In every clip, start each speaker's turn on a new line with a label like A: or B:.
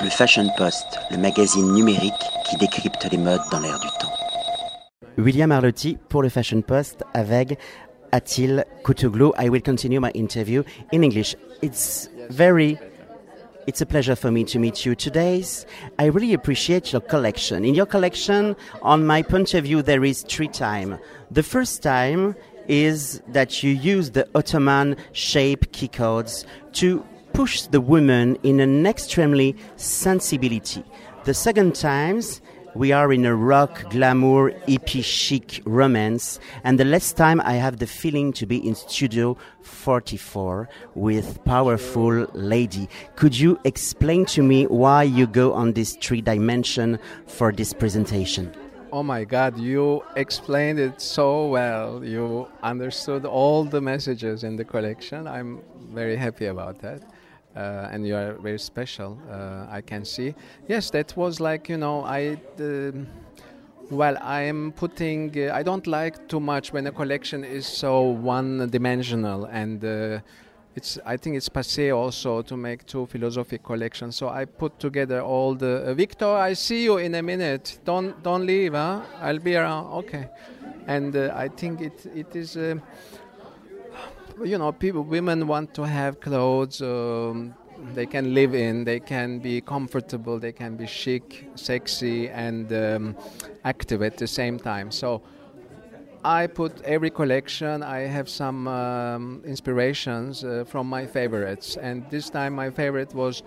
A: Le Fashion Post, le magazine numérique qui décrypte les modes dans l'air du temps.
B: William Arlotti pour le Fashion Post avec Atil Koutoglou. I will continue my interview in English. It's very it's a pleasure for me to meet you today. I really appreciate your collection. In your collection, on my point of view, there is three time. The first time is that you use the Ottoman shape key codes to push the woman in an extremely sensibility. The second times we are in a rock, glamour, hippie chic romance, and the last time I have the feeling to be in Studio 44 with powerful lady. Could you explain to me why you go on this three dimension for this presentation?
C: Oh my God, you explained it so well. You understood all the messages in the collection. I'm very happy about that. Uh, and you are very special, uh, I can see. Yes, that was like, you know, I. well, I'm putting. Uh, I don't like too much when a collection is so one-dimensional, and uh, it's. I think it's passé also to make two philosophic collections. So I put together all the. Uh, Viktor, I see you in a minute. Don't don't leave, huh? I'll be around. Okay, and I think it it is you know, people, women want to have clothes um, they can live in, they can be comfortable, they can be chic, sexy, and um, active at the same time. So I put every collection. I have some um, inspirations uh, from my favorites, and this time my favorite was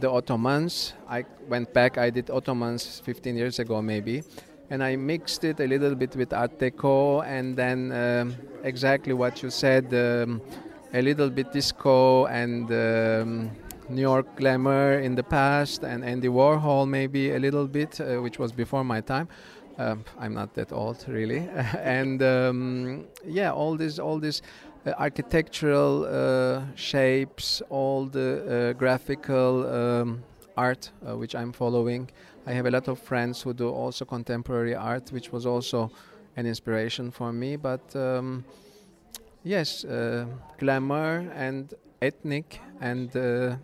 C: the Ottomans. I went back. I did Ottomans 15 years ago, maybe, and I mixed it a little bit with Art Deco, and then um, exactly what you said, um, a little bit disco and um, New York glamour in the past, and Andy Warhol maybe a little bit, uh, which was before my time. Um, I'm not that old, really, and um, yeah, all this, all this. Uh, architectural uh, shapes, all the uh, graphical um, art uh, which I'm following, I have a lot of friends who do also contemporary art, which was also an inspiration for me. But um, yes, uh, glamour and ethnic and uh,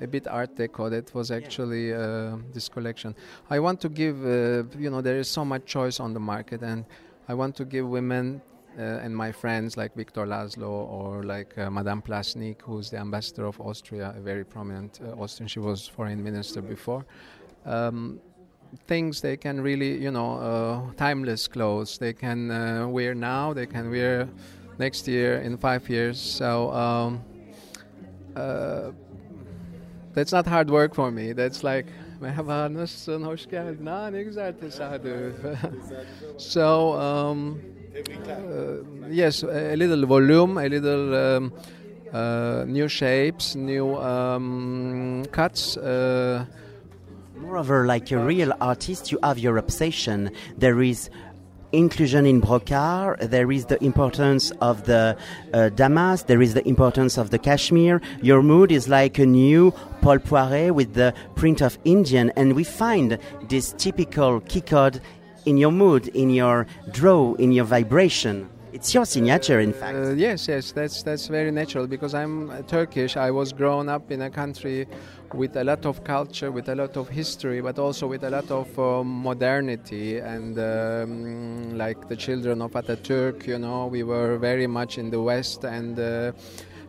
C: a bit art deco. That was actually uh, this collection. I want to give, uh, you know, there is so much choice on the market, and I want to give women uh, and my friends like Viktor Lazlo or like uh, Madame Plassnik, who's the ambassador of Austria, a very prominent uh, Austrian. She was foreign minister before um, things they can really, you know, uh, timeless clothes they can uh, wear now, they can wear next year, in five years. So um, uh, that's not hard work for me. That's like. Ah so, um, uh, yes, a little volume, a little um, uh, new shapes, new um, cuts. Uh,
B: Moreover, like a real artist, you have your obsession. There is inclusion in brocart, there is the importance of the uh, damask, there is the importance of the cashmere. Your mood is like a new Paul Poiret with the print of Indian, and we find this typical kikod in your mood, in your draw, in your vibration. It's your signature, in fact. Uh,
C: yes, yes, that's that's very natural because I'm uh, Turkish. I was grown up in a country with a lot of culture, with a lot of history, but also with a lot of uh, modernity. And um, like the children of Ataturk, you know, we were very much in the West. And uh,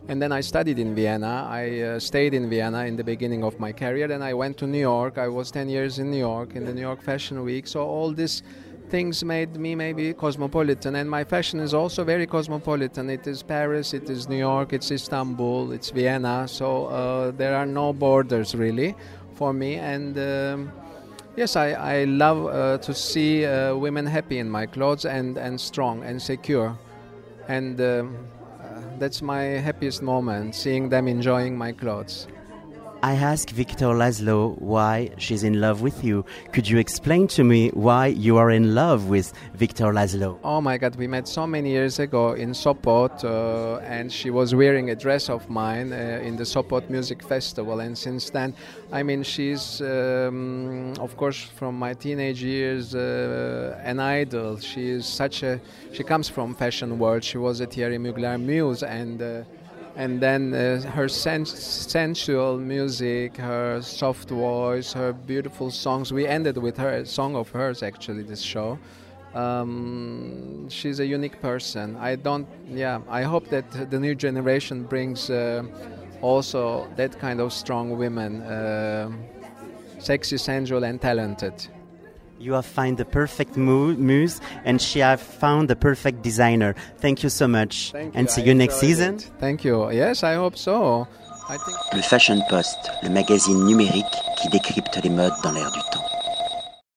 C: and then I studied in Vienna. I uh, stayed in Vienna in the beginning of my career. Then I went to New York. I was 10 years in New York in the New York Fashion Week. So all these things made me maybe cosmopolitan and my fashion is also very cosmopolitan it is paris it is new york it's istanbul it's vienna so uh, there are no borders really for me and um, yes i, I love uh, to see uh, women happy in my clothes and, and strong and secure and um, that's my happiest moment seeing them enjoying my clothes
B: I asked Viktor Lazlo why she's in love with you. Could you explain to me why you are in love with Viktor Lazlo?
C: Oh my God, we met so many years ago in Sopot, uh, and she was wearing a dress of mine uh, in the Sopot Music Festival. And since then, I mean, she's, um, of course, from my teenage years, uh, an idol. She is such a, she comes from fashion world. She was a Thierry Mugler muse, and uh, and then uh, her sen- sensual music, her soft voice, her beautiful songs. We ended with her a song of hers actually this show. Um, she's a unique person. I don't, yeah. I hope that the new generation brings uh, also that kind of strong women, uh, sexy, sensual, and talented.
B: You have found the perfect muse, and she have found the perfect designer. Thank you so much,
C: Thank
B: and
C: you.
B: see
C: I
B: you next season.
C: it. Thank you. Yes, I hope so. I think.
A: Le Fashion Post, le magazine numérique qui décrypte les modes dans l'air du temps.